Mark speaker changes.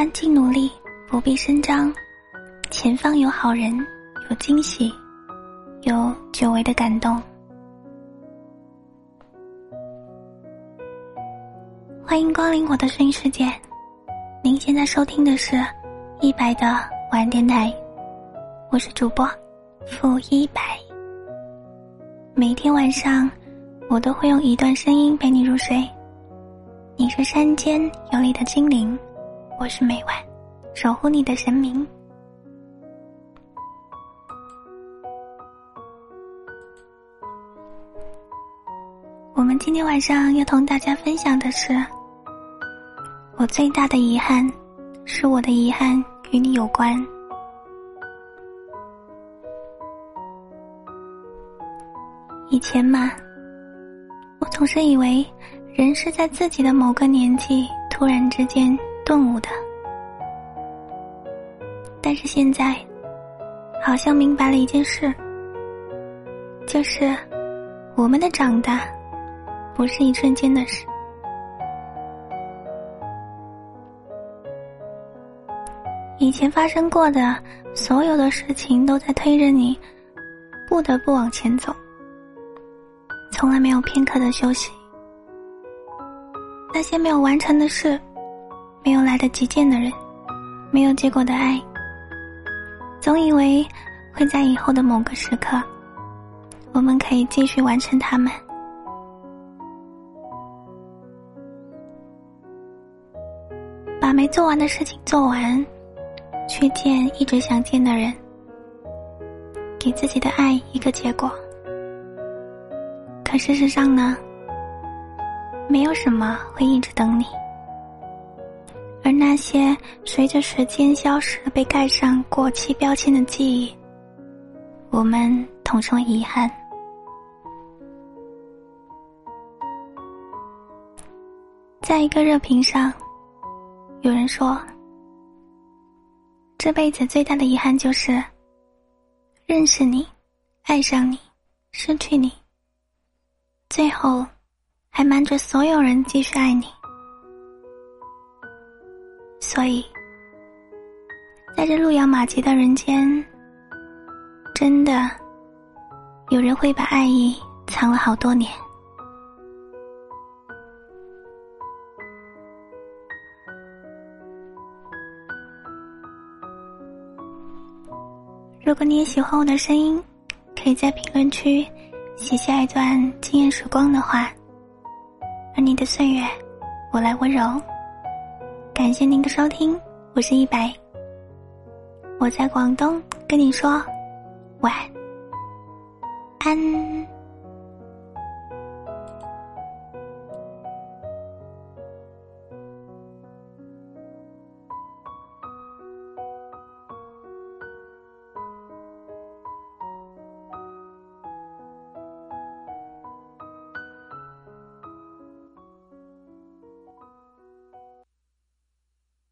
Speaker 1: 安静努力，不必声张，前方有好人，有惊喜，有久违的感动。欢迎光临我的声音世界，您现在收听的是一百的晚电台，我是主播负一百。每天晚上，我都会用一段声音陪你入睡。你是山间有力的精灵，我是每晚守护你的神明。我们今天晚上要同大家分享的是。我最大的遗憾，是我的遗憾与你有关。以前嘛，我总是以为人是在自己的某个年纪突然之间顿悟的，但是现在，好像明白了一件事，就是我们的长大，不是一瞬间的事。以前发生过的所有的事情都在推着你，不得不往前走。从来没有片刻的休息。那些没有完成的事，没有来得及见的人，没有结果的爱，总以为会在以后的某个时刻，我们可以继续完成他们。把没做完的事情做完。去见一直想见的人，给自己的爱一个结果。可事实上呢，没有什么会一直等你。而那些随着时间消失、被盖上过期标签的记忆，我们统称为遗憾。在一个热评上，有人说。这辈子最大的遗憾就是，认识你，爱上你，失去你，最后还瞒着所有人继续爱你。所以，在这路遥马急的人间，真的有人会把爱意藏了好多年。如果你也喜欢我的声音，可以在评论区写下一段惊艳时光的话。而你的岁月，我来温柔。感谢您的收听，我是一白。我在广东跟你说晚安。